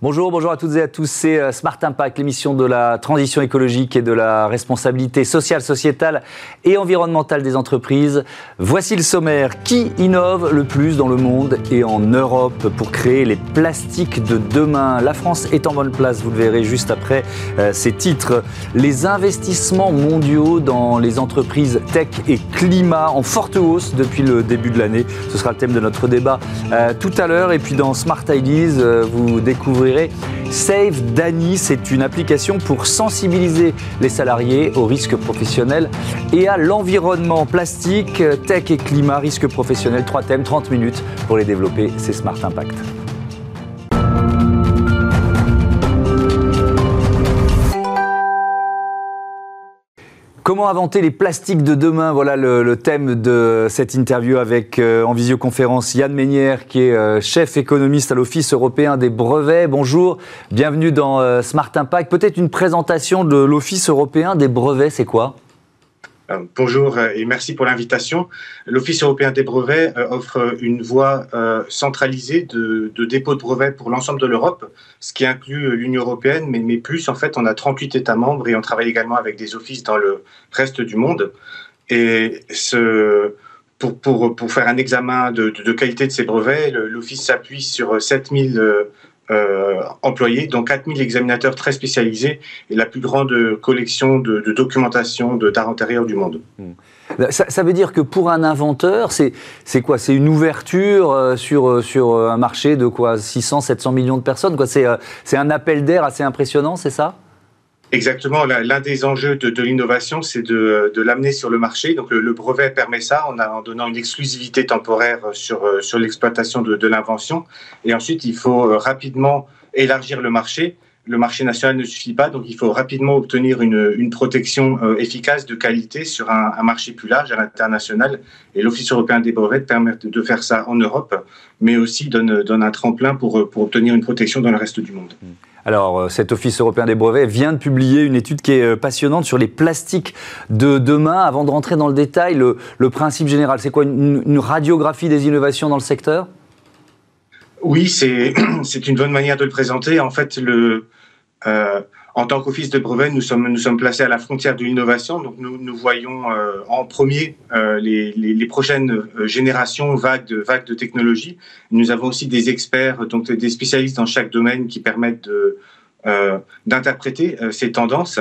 Bonjour, bonjour à toutes et à tous. C'est euh, Smart Impact, l'émission de la transition écologique et de la responsabilité sociale, sociétale et environnementale des entreprises. Voici le sommaire. Qui innove le plus dans le monde et en Europe pour créer les plastiques de demain? La France est en bonne place, vous le verrez juste après euh, ces titres. Les investissements mondiaux dans les entreprises tech et climat en forte hausse depuis le début de l'année. Ce sera le thème de notre débat euh, tout à l'heure. Et puis dans Smart Ideas, vous découvrez Save Dany, c'est une application pour sensibiliser les salariés aux risques professionnels et à l'environnement plastique, tech et climat, risques professionnels. Trois thèmes, 30 minutes pour les développer. C'est Smart Impact. Comment inventer les plastiques de demain? Voilà le, thème de cette interview avec euh, en visioconférence Yann Ménière, qui est euh, chef économiste à l'Office européen des brevets. Bonjour, bienvenue dans euh, Smart Impact. Peut-être une présentation de l'Office européen des brevets, c'est quoi? Bonjour euh, et merci pour l'invitation. L'Office européen des brevets euh, offre une voie centralisée de, dépôt de brevets pour l'ensemble de l'Europe, ce qui inclut l'Union européenne, mais, mais, plus, en fait, on a 38 États membres et on travaille également avec des offices dans le reste du monde. Et pour, pour, pour faire un examen de, de, qualité de ces brevets, l'Office s'appuie sur 7000 euh, employés, dont 4000 examinateurs très spécialisés et la plus grande collection de, documentation d'art antérieur du monde. Hmm. Ça, veut dire que pour un inventeur, c'est quoi? C'est une ouverture euh, sur, euh, sur un marché de quoi? 600, 700 millions de personnes C'est un appel d'air assez impressionnant, c'est ça? Exactement. L'un des enjeux de, l'innovation, c'est de, l'amener sur le marché. Donc, le, brevet permet ça en, donnant une exclusivité temporaire sur, euh, sur l'exploitation de, l'invention. Et ensuite, il faut euh, rapidement élargir le marché. Le marché national ne suffit pas, donc il faut rapidement obtenir une, protection euh, efficace de qualité sur un, marché plus large à l'international. Et l'Office européen des brevets permet de faire ça en Europe, mais aussi donne, un tremplin pour, pour obtenir une protection dans le reste du monde. Mmh. Alors, euh, cet Office européen des brevets vient de publier une étude qui est euh, passionnante sur les plastiques de demain. Avant de rentrer dans le détail, le, principe général, c'est quoi? Une, radiographie des innovations dans le secteur? Oui, c'est une bonne manière de le présenter. En fait, le, euh, en tant qu'office de brevet, nous sommes, nous sommes placés à la frontière de l'innovation. Donc, nous, nous voyons euh, en premier euh, les, les, prochaines euh, générations vagues de, de technologies. Nous avons aussi des experts, donc des spécialistes dans chaque domaine qui permettent de, d'interpréter ces tendances.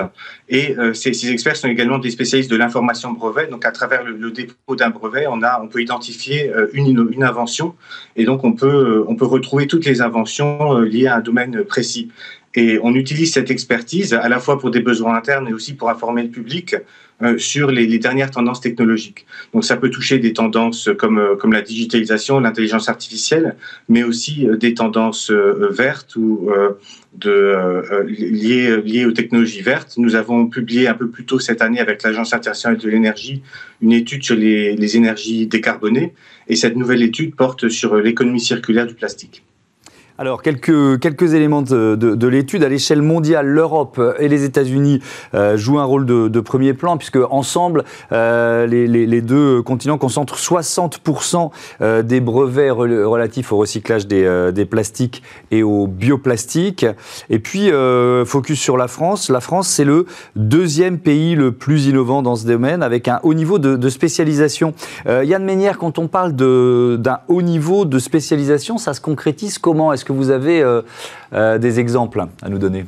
Et ces, experts sont également des spécialistes de l'information brevet. Donc, à travers le, dépôt d'un brevet, on, a, on peut identifier une, une invention et donc on peut, on peut retrouver toutes les inventions liées à un domaine précis. Et on utilise cette expertise à la fois pour des besoins internes et aussi pour informer le public euh, sur les, dernières tendances technologiques. Donc ça peut toucher des tendances comme, euh, la digitalisation, l'intelligence artificielle, mais aussi euh, des tendances vertes ou liées aux technologies vertes. Nous avons publié un peu plus tôt cette année avec l'Agence internationale de l'énergie une étude sur les, les énergies décarbonées. Et cette nouvelle étude porte sur l'économie circulaire du plastique. Alors, quelques, quelques éléments de, de, l'étude. À l'échelle mondiale, l'Europe et les États-Unis euh, jouent un rôle de, de, premier plan, puisque ensemble, euh, les, les, deux continents concentrent 60% euh, des brevets relatifs au recyclage des, euh, des, plastiques et au bioplastique. Et puis, focus sur la France. La France, c'est le deuxième pays le plus innovant dans ce domaine, avec un haut niveau de, spécialisation. Yann Ménière, quand on parle d'un haut niveau de spécialisation, ça se concrétise comment? Que vous avez euh, euh, des exemples à nous donner?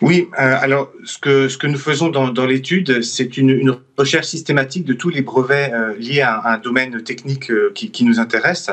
Oui, euh, alors ce que, ce que nous faisons dans, l'étude, c'est une, recherche systématique de tous les brevets liés à, un domaine technique qui, nous intéresse.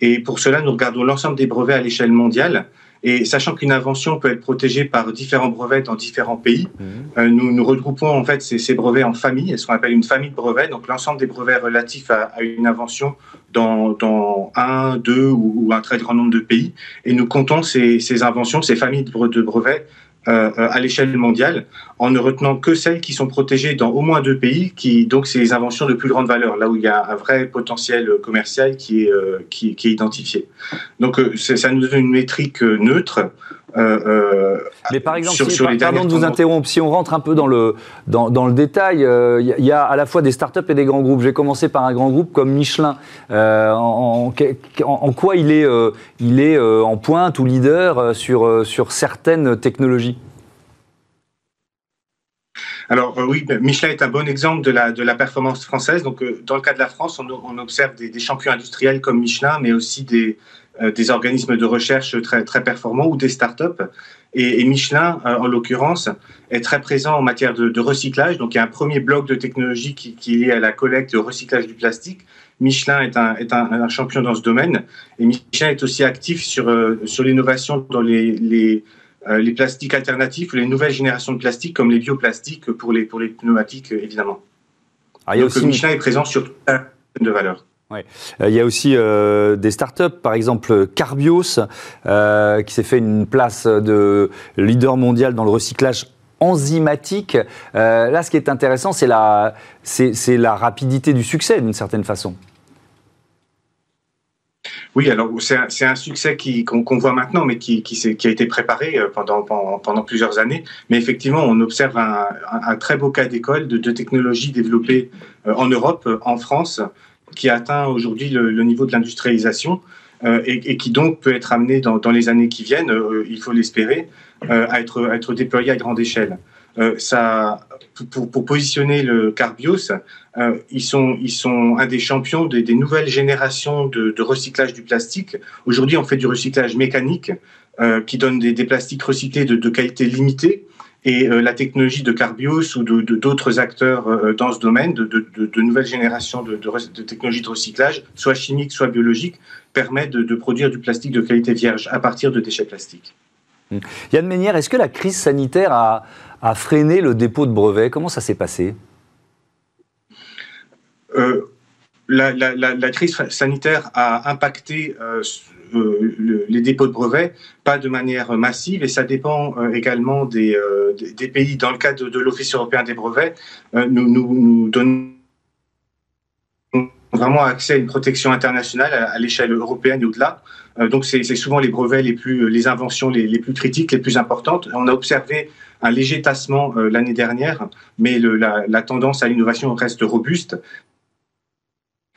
Et pour cela, nous regardons l'ensemble des brevets à l'échelle mondiale et sachant qu'une invention peut être protégée par différents brevets dans différents pays, mhm. euh, nous, nous regroupons en fait ces, ces brevets en familles, ce qu'on appelle une famille de brevets, donc l'ensemble des brevets relatifs à, à une invention dans, dans, un, deux ou, un très grand nombre de pays. Et nous comptons ces, ces inventions, ces familles de brevets euh, euh, à l'échelle mondiale en ne retenant que celles qui sont protégées dans au moins deux pays, qui donc c'est les inventions de plus grande valeur, là où il y a un vrai potentiel commercial qui est, qui, qui, est identifié. Donc ça nous donne une métrique neutre euh, euh, Mais par exemple, si, pardon de vous interrompre, si on rentre un peu dans le, dans, dans le détail, il euh, y, a à la fois des startups et des grands groupes. J'ai commencé par un grand groupe comme Michelin. En, en, quoi il est, il est en pointe ou leader sur, sur certaines technologies? Alors oui, ben, Michelin est un bon exemple de la, de la performance française. Donc, dans le cas de la France, on, observe des, champions industriels comme Michelin, mais aussi des, euh, des organismes de recherche très, très performants ou des startups. Et, et Michelin, euh, en l'occurrence, est très présent en matière de, recyclage. Donc, il y a un premier bloc de technologie qui, qui est lié à la collecte et au recyclage du plastique. Michelin est un, est un, champion dans ce domaine. Et Michelin est aussi actif sur, euh, sur l'innovation dans les, les, les, plastiques alternatifs ou les nouvelles générations de plastique, comme les bioplastiques pour les, pour les pneumatiques, évidemment. Ah, a aussi... Michelin est présent sur toute la de valeur. Ouais. Euh, il y a aussi euh, des startups, par exemple Carbios, euh, qui s'est fait une place de leader mondial dans le recyclage enzymatique. là, ce qui est intéressant, c'est la, c'est, la rapidité du succès, d'une certaine façon. Oui, alors c'est un, succès qu'on, voit maintenant, mais qui, a été préparé pendant, pendant, plusieurs années. Mais effectivement, on observe un, très beau cas d'école de, de technologies développées en Europe, en France, qui atteint aujourd'hui le, niveau de l'industrialisation euh, et, qui donc peut être amené dans, les années qui viennent, euh, il faut l'espérer, euh, à, être, être déployé à grande échelle. ça, pour, positionner le Carbios, ils, sont, ils sont un des champions des, nouvelles générations de, recyclage du plastique. Aujourd'hui, on fait du recyclage mécanique qui donne des, plastiques recyclés de, qualité limitée et euh, la technologie de Carbios ou d'autres acteurs euh, dans ce domaine, de, nouvelles générations de, technologies de recyclage, soit chimiques, soit biologiques, permettent de, produire du plastique de qualité vierge à partir de déchets plastiques. Hum. Yann Ménière, est-ce que la crise sanitaire a, freiné le dépôt de brevets? Comment ça s'est passé? Euh, la, crise sanitaire a impacté euh, les dépôts de brevets, pas de manière massive, et ça dépend euh, également des, euh, pays. Dans le cadre de, l'Office européen des brevets, nous, nous, donnons vraiment accès à une protection internationale à, l'échelle européenne et au-delà. donc c'est souvent les brevets les plus, les inventions les, plus critiques, les plus importantes. On a observé un léger tassement l'année dernière, mais la, tendance à l'innovation reste robuste.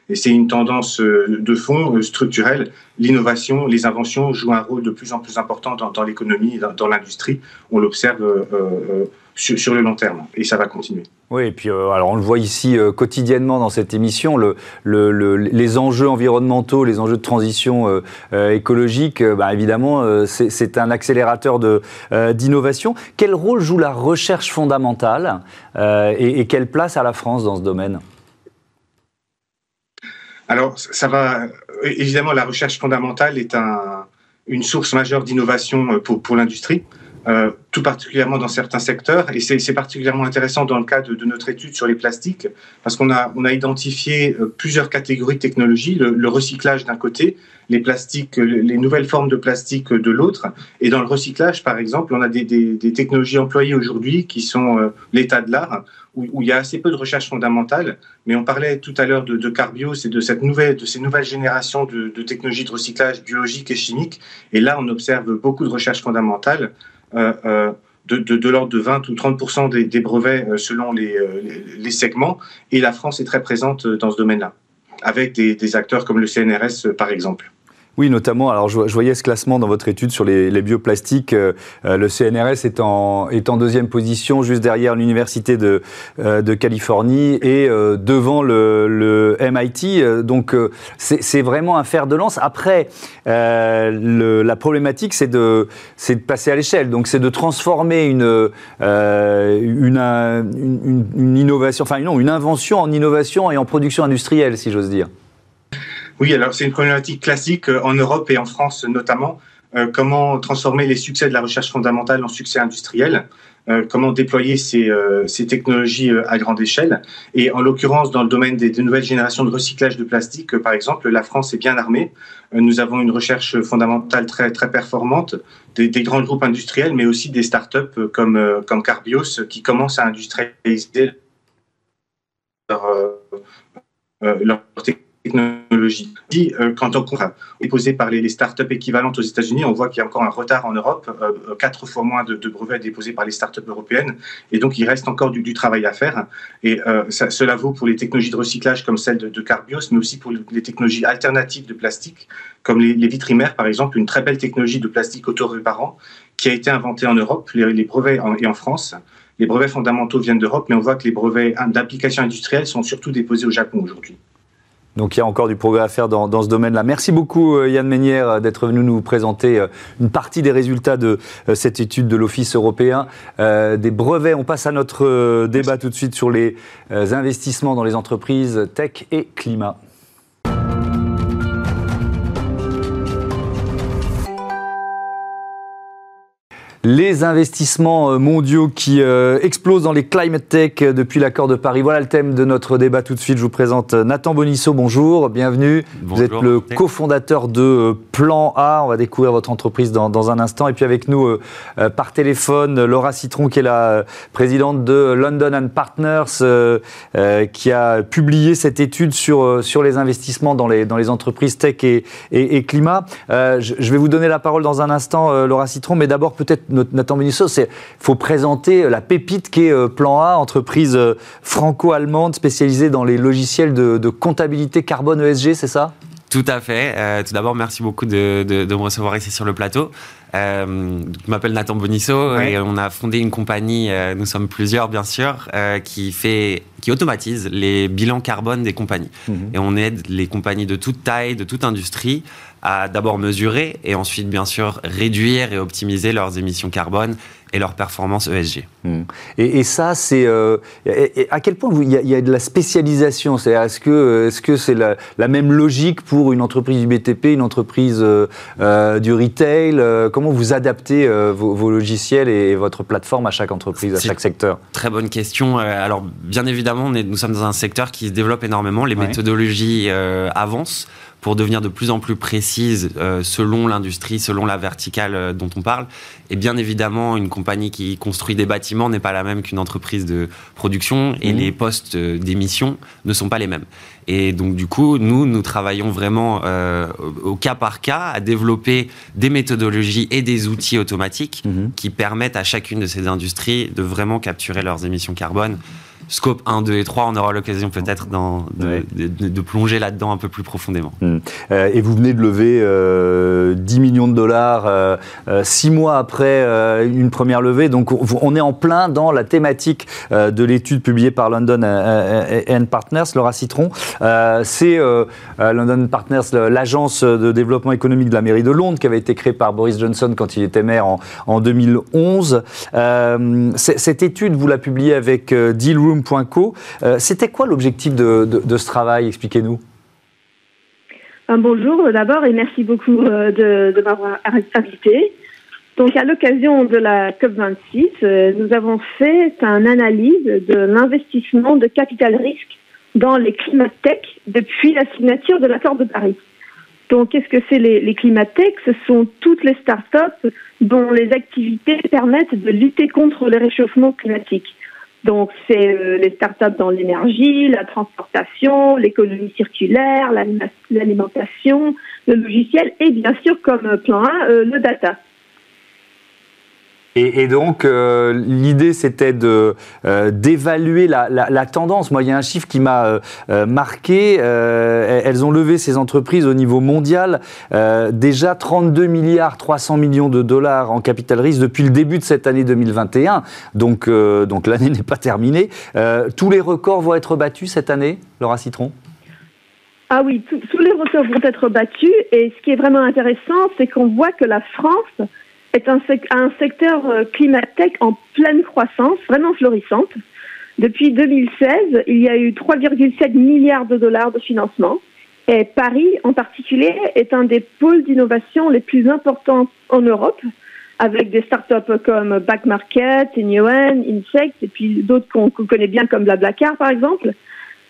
Et c'est une tendance euh, de fond euh, structurelle. L'innovation, les inventions jouent un rôle de plus en plus important dans, l'économie, dans, l'industrie. On l'observe euh, sur, le long terme et ça va continuer. Oui, et puis alors on le voit ici quotidiennement dans cette émission, le, les enjeux environnementaux, les enjeux de transition écologique, bah, évidemment, c'est un accélérateur d'innovation. Quel rôle joue la recherche fondamentale et quelle place a la France dans ce domaine? Alors, ça va. Évidemment, la recherche fondamentale est un, une source majeure d'innovation euh, pour l'industrie. Euh, tout particulièrement dans certains secteurs. Et c'est particulièrement intéressant dans le cadre de, notre étude sur les plastiques, parce qu'on a, on a identifié euh, plusieurs catégories de technologies, le, recyclage d'un côté, les plastiques, les nouvelles formes de plastique de l'autre. Et dans le recyclage, par exemple, on a des, des, technologies employées aujourd'hui qui sont euh, l'état de l'art, où, où, il y a assez peu de recherche fondamentale. Mais on parlait tout à l'heure de, de Carbios et de, cette nouvelle, de ces nouvelles générations de, de technologies de recyclage biologique et chimique. Et là, on observe beaucoup de recherche fondamentale. Euh, euh, de, l'ordre de 20 ou 30 des, des, brevets euh, selon les, segments. Et la France est très présente dans ce domaine-là, avec des acteurs comme le CNRS, par exemple. Oui, notamment, alors je, voyais ce classement dans votre étude sur les, bioplastiques. Euh, euh, le CNRS est en, deuxième position, juste derrière l'Université de, euh, Californie et devant le, MIT. donc, c'est vraiment un fer de lance. Après, la problématique, c'est de, passer à l'échelle. Donc, c'est de transformer une, une, innovation, enfin, non, une invention en innovation et en production industrielle, si j'ose dire. Oui, alors c'est une problématique classique euh, en Europe et en France notamment. Euh, comment transformer les succès de la recherche fondamentale en succès industriel. comment déployer ces, technologies à grande échelle. Et en l'occurrence, dans le domaine des, nouvelles générations de recyclage de plastique, par exemple, la France est bien armée. nous avons une recherche fondamentale très, très performante, des, grands groupes industriels, mais aussi des startups comme, comme Carbios qui commencent à industrialiser leur technologie technologie. Euh, quand on est posé par les, startups équivalentes aux États-Unis, on voit qu'il y a encore un retard en Europe, euh, quatre fois moins de, brevets déposés par les startups européennes, et donc il reste encore du, travail à faire. Et euh, cela vaut pour les technologies de recyclage comme celle de, Carbios, mais aussi pour les technologies alternatives de plastique, comme les, vitrimaires par exemple, une très belle technologie de plastique auto-réparant qui a été inventée en Europe, les, brevets et en France. Les brevets fondamentaux viennent d'Europe, mais on voit que les brevets d'application industrielle sont surtout déposés au Japon aujourd'hui. Donc il y a encore du progrès à faire dans, ce domaine-là. Merci beaucoup euh, Yann Ménière euh, d'être venu nous présenter euh, une partie des résultats de cette étude de l'Office européen des brevets. On passe à notre débat tout de suite sur les investissements dans les entreprises tech et climat. Les investissements euh, mondiaux qui euh, explosent dans les climate tech euh, depuis l'accord de Paris. Voilà le thème de notre débat tout de suite. Je vous présente Nathan Bonisso. Bonjour, bienvenue. vous êtes le cofondateur de Plan A. On va découvrir votre entreprise dans, un instant. Et puis avec nous par téléphone, Laura Citron, qui est la présidente de London and Partners, qui a publié cette étude sur, sur les investissements dans les, dans les entreprises tech et, et, climat. Je, je, vais vous donner la parole dans un instant, Laura Citron, mais d'abord peut-être Nathan Benisso, c'est faut présenter la pépite qui est euh, Plan A, entreprise euh, franco-allemande spécialisée dans les logiciels de, comptabilité carbone ESG, c'est ça? Tout à fait. Euh, tout d'abord, merci beaucoup de, me recevoir ici sur le plateau. je m'appelle Nathan Bonisso et on a fondé une compagnie, nous sommes plusieurs bien sûr, qui, fait, qui automatise les bilans carbone des compagnies. Mhm. Et on aide les compagnies de toute taille, de toute industrie à d'abord mesurer et ensuite, bien sûr, réduire et optimiser leurs émissions carbone et leurs performances ESG. Hmm. Et, ça, c'est euh, à quel point il y, a de la spécialisation C'est est-ce que est-ce que c'est la, même logique pour une entreprise du BTP, une entreprise euh, euh, du retail Comment vous adaptez vos, logiciels et votre plateforme à chaque entreprise, à chaque secteur? Très bonne question. Alors, bien évidemment, nous sommes dans un secteur qui se développe énormément. Les méthodologies avancent pour devenir de plus en plus précise euh, selon l'industrie, selon la verticale dont on parle. Et bien évidemment, une compagnie qui construit des bâtiments n'est pas la même qu'une entreprise de production et mmh. les postes euh, d'émission ne sont pas les mêmes. Et donc du coup, nous, nous travaillons vraiment au cas par cas à développer des méthodologies et des outils automatiques mmh. qui permettent à chacune de ces industries de vraiment capturer leurs émissions carbone scope 1, 2 et 3, on aura l'occasion peut-être de, plonger là-dedans un peu plus profondément. Hmm. Euh, et vous venez de lever 10 euh, millions de dollars euh, six mois après une première levée, donc on est en plein dans la thématique de l'étude publiée par London and Partners, Laura Citron. C'est London Partners, l'agence de développement économique de la mairie de Londres, qui avait été créée par Boris Johnson quand il était maire en, en 2011. cette étude, vous la publiez avec Dealroom euh, c'était quoi l'objectif de, ce travail? Expliquez-nous. Euh, bonjour d'abord et merci beaucoup euh, de, m'avoir invité. Donc, à l'occasion de la COP26, nous avons fait une analyse de l'investissement de capital risque dans les climatech depuis la signature de l'accord de Paris. Donc, qu'est-ce que c'est les, les climatech Ce sont toutes les startups dont les activités permettent de lutter contre le réchauffement climatique. Donc, c'est euh, les startups dans l'énergie, la transportation, l'économie circulaire, l'alimentation, le logiciel et bien sûr, comme plan 1, euh, le data. Et, donc, euh, l'idée, c'était de euh, d'évaluer la, tendance. Moi, il y a un chiffre qui m'a euh, marqué. elles ont levé ces entreprises au niveau mondial déjà 32 milliards 300 millions de dollars en capital risque depuis le début de cette année 2021. Donc, donc l'année n'est pas terminée. tous les records vont être battus cette année, Laura Citron? Ah oui, tous les records vont être battus. Et ce qui est vraiment intéressant, c'est qu'on voit que la France est un, un secteur euh, climatech en pleine croissance, vraiment florissante. Depuis 2016, il y a eu 3,7 milliards de dollars de financement. Et Paris, en particulier, est un des pôles d'innovation les plus importants en Europe. avec des startups comme Back Market, Neoen, Insect, et puis d'autres qu'on connaît bien comme Blablacar, par exemple.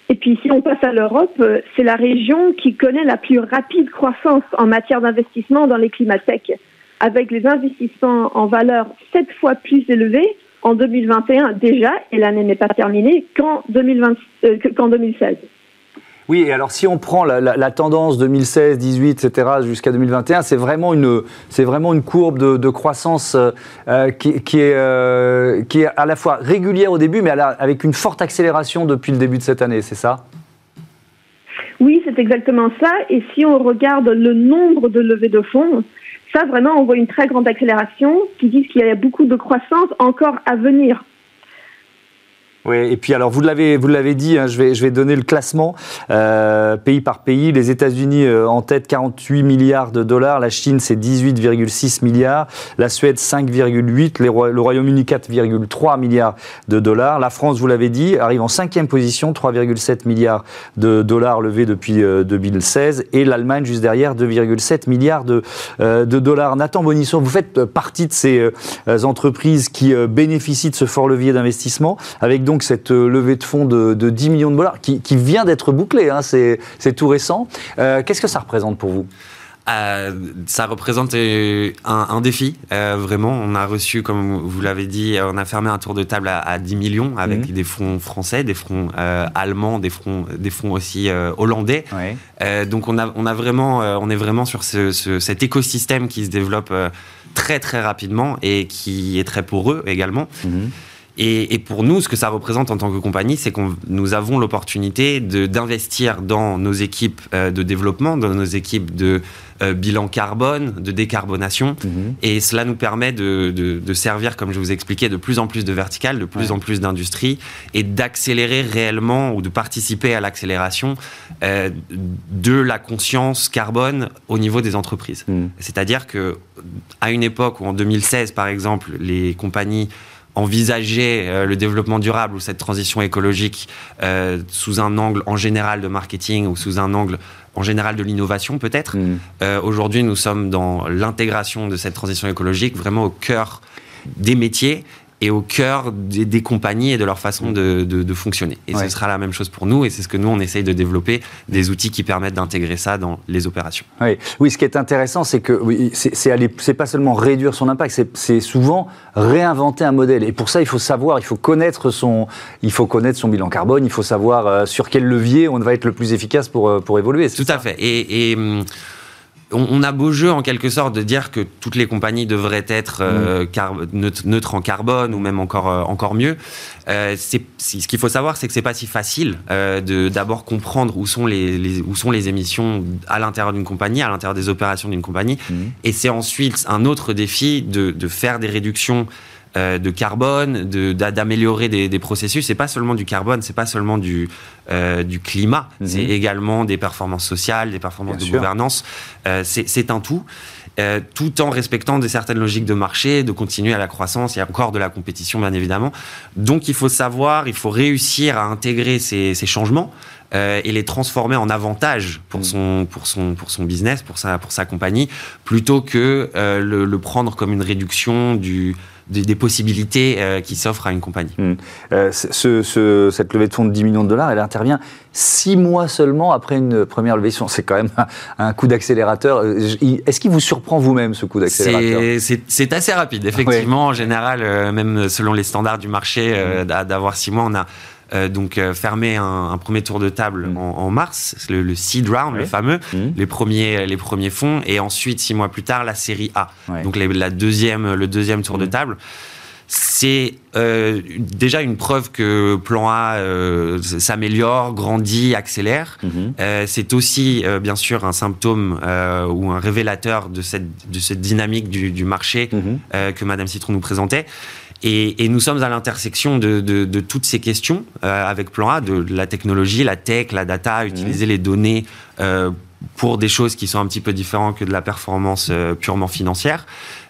Et puis, si on passe à l'Europe, euh, c'est la région qui connaît la plus rapide croissance en matière d'investissement dans les climatech, avec les investissements en valeur sept fois plus élevés en 2021 déjà, et l'année n'est pas terminée, qu'en 2016. Oui, et alors si on prend la, tendance 2016, 18, etc. jusqu'à 2021, c'est vraiment une, c'est vraiment une courbe de, croissance euh, euh, qui, est, euh, qui est à la fois régulière au début, mais avec une forte accélération depuis le début de cette année, c'est ça? Oui, c'est exactement ça. Et si on regarde le nombre de levées de fonds, ça vraiment, on voit une très grande accélération qui dit qu'il y a beaucoup de croissance encore à venir. Oui, et puis alors vous l'avez vous l'avez dit, hein, je vais je vais donner le classement euh, pays par pays. Les États-Unis euh, en tête 48 milliards de dollars, la Chine c'est 18,6 milliards, la Suède 5,8, le Royaume-Uni 4,3 milliards de dollars. La France, vous l'avez dit, arrive en cinquième position, 3,7 milliards de dollars levés depuis 2016, euh, et l'Allemagne juste derrière 2,7 milliards de de dollars. Nathan Bonisson, vous faites partie de ces entreprises qui bénéficient de ce fort levier d'investissement avec donc cette euh, levée de fonds de, 10 millions de dollars qui, vient d'être bouclée, hein, c'est tout récent. Euh, qu'est-ce que ça représente pour vous? Euh, ça représente un, défi, vraiment. On a reçu, comme vous l'avez dit, on a fermé un tour de table à, 10 millions avec mhm. des fonds français, des fonds allemands, des fonds, des fonds aussi hollandais. donc on, a, on, a vraiment, on est vraiment sur cet écosystème qui se développe très très rapidement et qui est très poreux également. Mhm. Et, pour nous, ce que ça représente en tant que compagnie, c'est que nous avons l'opportunité d'investir dans nos équipes euh, de développement, dans nos équipes de euh, bilan carbone, de décarbonation. Mhm. Et cela nous permet de, servir, comme je vous expliquais, de plus en plus de verticales, de plus en plus d'industries, et d'accélérer réellement ou de participer à l'accélération euh, de la conscience carbone au niveau des entreprises. Mhm. C'est-à-dire que à une époque où en 2016, par exemple, les compagnies envisager euh, le développement durable ou cette transition écologique euh, sous un angle en général de marketing ou sous un angle en général de l'innovation peut-être. Mm. Euh, aujourd'hui, nous sommes dans l'intégration de cette transition écologique vraiment au cœur des métiers et au cœur des, compagnies et de leur façon de, fonctionner. Et ce sera la même chose pour nous, et c'est ce que nous, on essaye de développer, des outils qui permettent d'intégrer ça dans les opérations. Oui, oui ce qui est intéressant, c'est que oui, c'est pas seulement réduire son impact, c'est souvent réinventer un modèle. Et pour ça, il faut savoir, il faut connaître son, il faut connaître son bilan carbone, il faut savoir euh, sur quel levier on va être le plus efficace pour, euh, pour évoluer. Tout à fait. Et, et on, a beau jeu en quelque sorte de dire que toutes les compagnies devraient être euh, mm. neutres, en carbone ou même encore euh, encore mieux. Euh, c'est, ce qu'il faut savoir, c'est que c'est pas si facile de d'abord comprendre où sont les, où sont les émissions à l'intérieur d'une compagnie, à l'intérieur des opérations d'une compagnie. Mm. Et c'est ensuite un autre défi de, de faire des réductions euh, de carbone, d'améliorer des, des, processus. C'est pas seulement du carbone, c'est pas seulement du, euh, du climat, mhm. c'est également des performances sociales, des performances de gouvernance. Euh, c'est un tout. tout en respectant des certaines logiques de marché, de continuer à la croissance, il y a encore de la compétition bien évidemment. Donc il faut savoir, il faut réussir à intégrer ces, ces changements et les transformer en avantage pour, mhm. son, pour, son, pour son business, pour sa, pour sa compagnie, plutôt que le, le, prendre comme une réduction du, des, possibilités euh, qui s'offrent à une compagnie. Hmm. Euh, ce, cette levée de fonds de 10 millions de dollars, elle intervient six mois seulement après une première levée de fonds. C'est quand même un, coup d'accélérateur. Euh, est-ce qu'il vous surprend vous-même ce coup d'accélérateur? C'est assez rapide, effectivement. En général, même selon les standards du marché, hmm. d'avoir six mois, on a euh, donc euh, fermer un, premier tour de table mm. en, mars, le, le, seed round, le fameux, mm. les premiers les premiers fonds, et ensuite six mois plus tard la série A, donc la deuxième le deuxième tour de mm. table. C'est euh, déjà une preuve que Plan A s'améliore, grandit, accélère. Mm-hmm. c'est aussi bien sûr un symptôme ou un révélateur de cette, de cette dynamique du, du marché mm-hmm. que Madame Citron nous présentait. Et, et, nous sommes à l'intersection de, de, de, toutes ces questions euh, avec Plan A, de la technologie, la tech, la data, utiliser mmh. les données euh, pour des choses qui sont un petit peu différentes que de la performance euh, purement financière.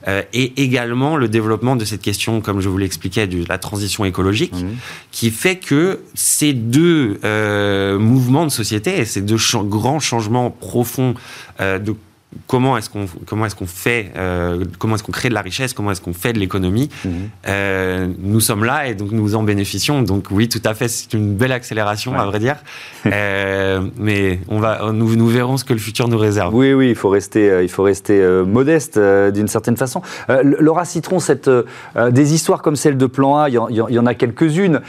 Euh, et également le développement de cette question, comme je vous l'expliquais, de la transition écologique, mmh. qui fait que ces deux euh, mouvements de société et ces deux grands changements profonds de comment est-ce qu'on comment est-ce qu'on fait euh, comment est-ce qu'on crée de la richesse comment est-ce qu'on fait de l'économie. Mhm. euh, nous sommes là et donc nous en bénéficions. Donc oui tout à fait c'est une belle accélération à vrai dire. Euh, mais on va nous, nous verrons ce que le futur nous réserve. Oui oui il faut rester il faut rester modeste d'une certaine façon. Laura Citron cette des histoires comme celle de Plan A il y, en, a quelques-unes.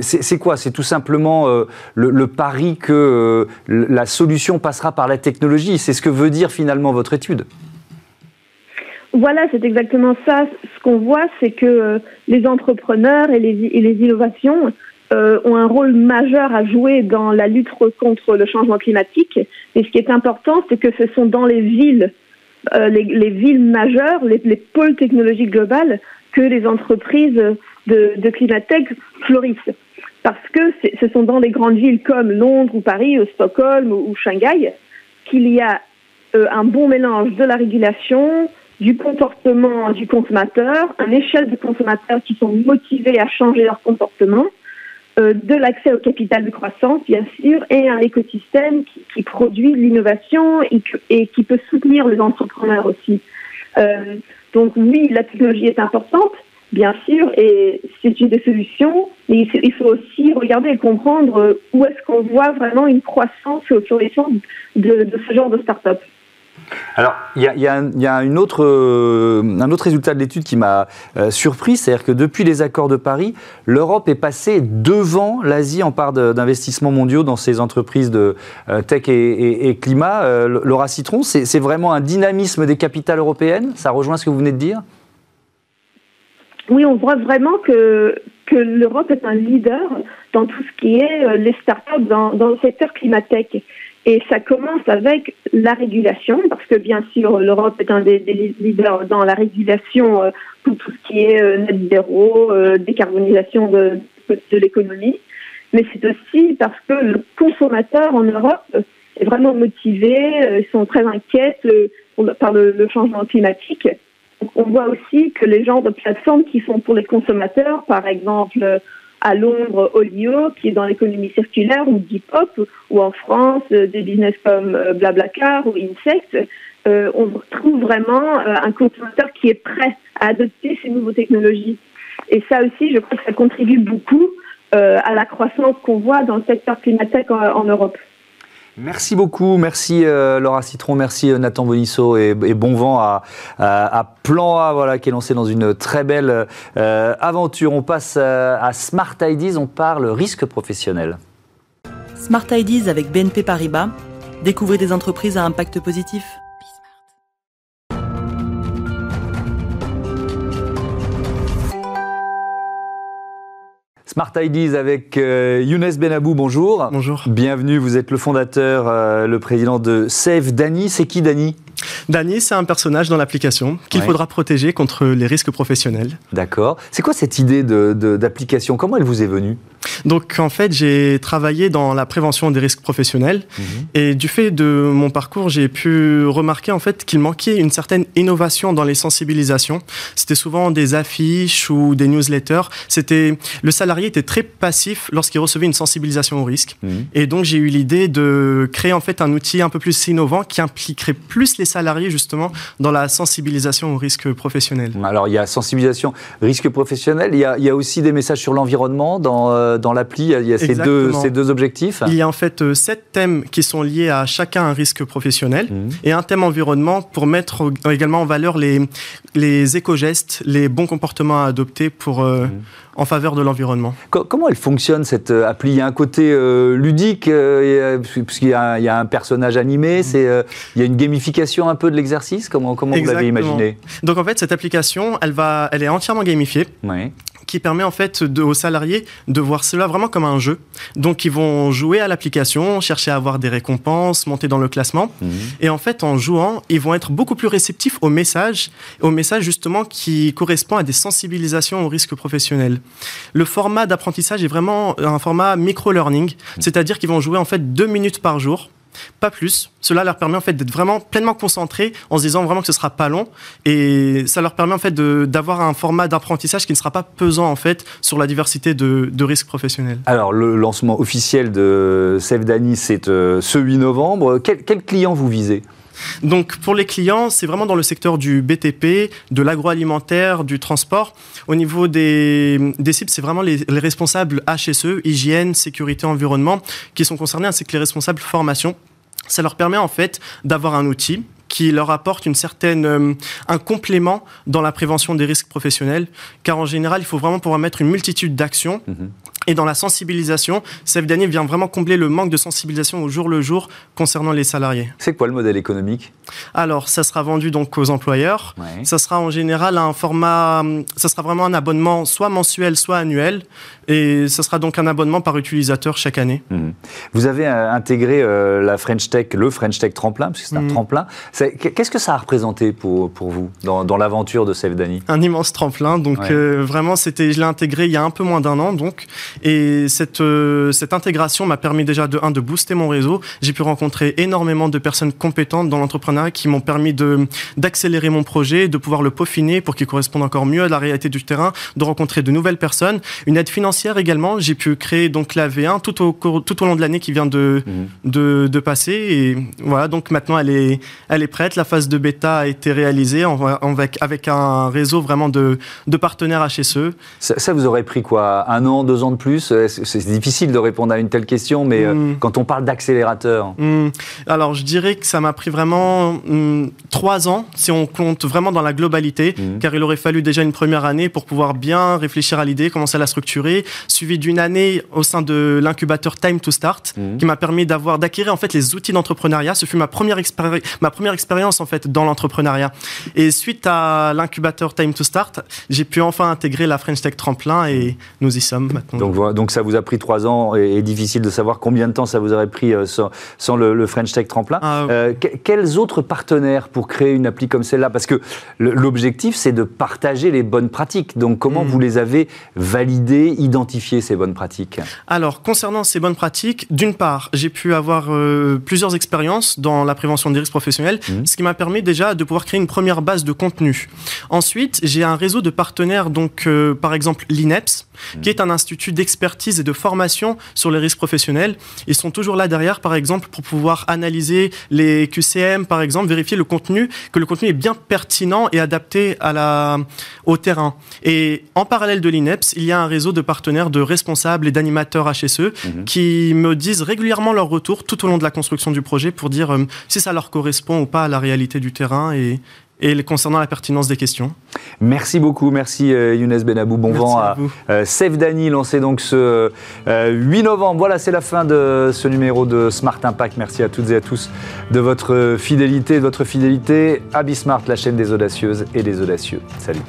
C'est quoi? C'est tout simplement le, le, pari que la solution passera par la technologie. C'est ce que veut dire finalement votre étude voilà, c'est exactement ça. Ce qu'on voit, c'est que euh, les entrepreneurs et les, innovations euh, ont un rôle majeur à jouer dans la lutte contre le changement climatique. Et ce qui est important, c'est que ce sont dans les villes, euh, les, villes majeures, les, pôles technologiques globales, que les entreprises de, de Climatech fleurissent. Parce que ce sont dans les grandes villes comme Londres ou Paris ou Stockholm ou Shanghai qu'il y a euh, un bon mélange de la régulation, du comportement du consommateur, une échelle de consommateurs qui sont motivés à changer leur comportement, euh, de l'accès au capital de croissance, bien sûr, et un écosystème qui, produit l'innovation et, qui peut soutenir les entrepreneurs aussi. Euh, donc oui, la technologie est importante, bien sûr, et c'est une des solutions, mais il faut aussi regarder et comprendre où est-ce qu'on voit vraiment une croissance au florissant de, de ce genre de start-up. Alors, il y a, euh, un autre résultat de l'étude qui m'a euh, surpris, c'est-à-dire que depuis les accords de Paris, l'Europe est passée devant l'Asie en part d'investissements mondiaux dans ces entreprises de euh, tech et, climat. Laura Citron, c'est vraiment un dynamisme des capitales européennes? Ça rejoint ce que vous venez de dire? Oui, on voit vraiment que, l'Europe est un leader dans tout ce qui est les startups dans, le secteur climatech. Et ça commence avec la régulation, parce que bien sûr, l'Europe est un des, leaders dans la régulation euh, pour tout ce qui est euh, net zéro, euh, décarbonisation de, de l'économie. Mais c'est aussi parce que le consommateur en Europe est vraiment motivé, ils sont très inquiets par le, le changement climatique. on voit aussi que les genres de plateformes qui sont pour les consommateurs, par exemple à Londres Olio, qui est dans l'économie circulaire, ou Depop, ou en France, euh, des business comme euh, Blablacar ou Insect, euh, on trouve vraiment un consommateur qui est prêt à adopter ces nouvelles technologies. Et ça aussi, je crois que ça contribue beaucoup à la croissance qu'on voit dans le secteur climatique en Europe. Merci beaucoup, merci euh, Laura Citron, merci euh, Nathan Bonisso et, bon vent à, Plan A, voilà, qui est lancé dans une très belle euh, aventure. On passe à Smart Ideas, on parle risque professionnel. Smart Ideas avec BNP Paribas, découvrez des entreprises à impact positif. Smart Ideas avec euh, Younes Benabou, bonjour. Bonjour. Bienvenue, vous êtes le fondateur, euh, le président de Save Dany. C'est qui Dany? Dany, c'est un personnage dans l'application qu'il faudra protéger contre les risques professionnels. D'accord. C'est quoi cette idée d'application? Comment elle vous est venue? Donc en fait, j'ai travaillé dans la prévention des risques professionnels mhm. et du fait de mon parcours, j'ai pu remarquer en fait qu'il manquait une certaine innovation dans les sensibilisations. C'était souvent des affiches ou des newsletters. C'était le salarié était très passif lorsqu'il recevait une sensibilisation au risque. Mhm. Et donc j'ai eu l'idée de créer en fait un outil un peu plus innovant qui impliquerait plus les salariés justement dans la sensibilisation aux risques professionnels. Alors il y a sensibilisation risque professionnel, il y a, il y a aussi des messages sur l'environnement dans euh, dans l'appli Il y a ces deux, ces deux, objectifs Il y a en fait euh, sept thèmes qui sont liés à chacun un risque professionnel mmh. et un thème environnement pour mettre également en valeur les, les éco-gestes, les bons comportements à adopter pour, euh, mmh. en faveur de l'environnement. Comment elle fonctionne cette euh, appli? Il y a un côté ludique, puisqu'il y, y, a un personnage animé, c'est, il y a une gamification un peu de l'exercice? Comment, comment vous l'avez imaginé? Donc en fait, cette application, elle, va, elle est entièrement gamifiée. Oui qui permet en fait aux salariés de voir cela vraiment comme un jeu. Donc ils vont jouer à l'application, chercher à avoir des récompenses, monter dans le classement. Mhm. Et en fait, en jouant, ils vont être beaucoup plus réceptifs aux messages, aux messages justement qui correspondent à des sensibilisations aux risques professionnels. Le format d'apprentissage est vraiment un format micro-learning, mhm. c'est-à-dire qu'ils vont jouer en fait deux minutes par jour pas plus. Cela leur permet en fait d'être vraiment pleinement concentrés en se disant vraiment que ce sera pas long et ça leur permet en fait d'avoir un format d'apprentissage qui ne sera pas pesant en fait sur la diversité de, risques professionnels. Alors le lancement officiel de Save Dany c'est euh, ce 8 novembre. Quel client vous visez? Donc pour les clients, c'est vraiment dans le secteur du BTP, de l'agroalimentaire, du transport. Au niveau des, cibles, c'est vraiment les, les, responsables HSE, hygiène, sécurité, environnement, qui sont concernés, ainsi que les responsables formation. Ça leur permet en fait d'avoir un outil qui leur apporte une certaine, euh, un complément dans la prévention des risques professionnels, car en général, il faut vraiment pouvoir mettre une multitude d'actions. Mhm. Et dans la sensibilisation, Save Daniel vient vraiment combler le manque de sensibilisation au jour le jour concernant les salariés. C'est quoi le modèle économique? Alors, ça sera vendu donc aux employeurs. Ça sera en général un format, ça sera vraiment un abonnement soit mensuel, soit annuel. Et ça sera donc un abonnement par utilisateur chaque année. Mhm. Vous avez euh, intégré euh, la French Tech, le French Tech tremplin, parce que c'est un mhm. tremplin. Qu'est-ce que ça a représenté pour, pour vous dans, l'aventure de Save Dani? Un immense tremplin. Donc euh, vraiment, c'était, je l'ai intégré il y a un peu moins d'un an. Donc, et cette, euh, cette intégration m'a permis déjà de un de booster mon réseau. J'ai pu rencontrer énormément de personnes compétentes dans l'entrepreneuriat qui m'ont permis d'accélérer mon projet, de pouvoir le peaufiner pour qu'il corresponde encore mieux à la réalité du terrain, de rencontrer de nouvelles personnes. Une aide financière également. J'ai pu créer donc la V1 tout au tout au long de l'année qui vient de, mhm. de, de passer. Et voilà, donc maintenant elle est elle est prête. La phase de bêta a été réalisée avec, avec un réseau vraiment de, de partenaires HSE. Ça, ça, vous aurait pris quoi? Un an, deux ans de plus C'est difficile de répondre à une telle question, mais euh, hmm. quand on parle d'accélérateur. Hmm. Alors, je dirais que ça m'a pris vraiment hmm, trois ans, si on compte vraiment dans la globalité, car il aurait fallu déjà une première année pour pouvoir bien réfléchir à l'idée, commencer à la structurer, suivi d'une année au sein de l'incubateur Time to Start, qui m'a permis d'avoir d'acquérir en fait les outils d'entrepreneuriat. Ce fut ma première, ma première expérience en fait dans l'entrepreneuriat. Et suite à l'incubateur Time to Start, j'ai pu enfin intégrer la French Tech Tremplin et nous y sommes maintenant. Donc, donc ça vous a pris trois ans et, difficile de savoir combien de temps ça vous aurait pris euh, sans, le, French Tech Tremplin. Ah, euh, quels autres partenaires pour créer une appli comme celle-là? Parce que l'objectif c'est de partager les bonnes pratiques. Donc comment hmm. vous les avez validées, identifiées ces bonnes pratiques? Alors concernant ces bonnes pratiques, d'une part j'ai pu avoir euh, plusieurs expériences dans la prévention des risques professionnels Mhm. ce qui m'a permis déjà de pouvoir créer une première base de contenu. Ensuite, j'ai un réseau de partenaires, donc euh, par exemple l'INEPS, qui est un institut d'expertise et de formation sur les risques professionnels. Ils sont toujours là derrière, par exemple, pour pouvoir analyser les QCM, par exemple, vérifier le contenu, que le contenu est bien pertinent et adapté à la, au terrain. Et en parallèle de l'INEPS, il y a un réseau de partenaires, de responsables et d'animateurs HSE mhm. qui me disent régulièrement leur retour tout au long de la construction du projet pour dire euh, si ça leur correspond ou pas à la réalité du terrain et, et concernant la pertinence des questions. Merci beaucoup, merci euh, Younes Benabou. Bon vent à, euh, Save Dani, lancé donc ce 8 euh, novembre. Voilà, c'est la fin de ce numéro de Smart Impact. Merci à toutes et à tous de votre fidélité, de votre fidélité à Bismart, la chaîne des audacieuses et des audacieux. Salut.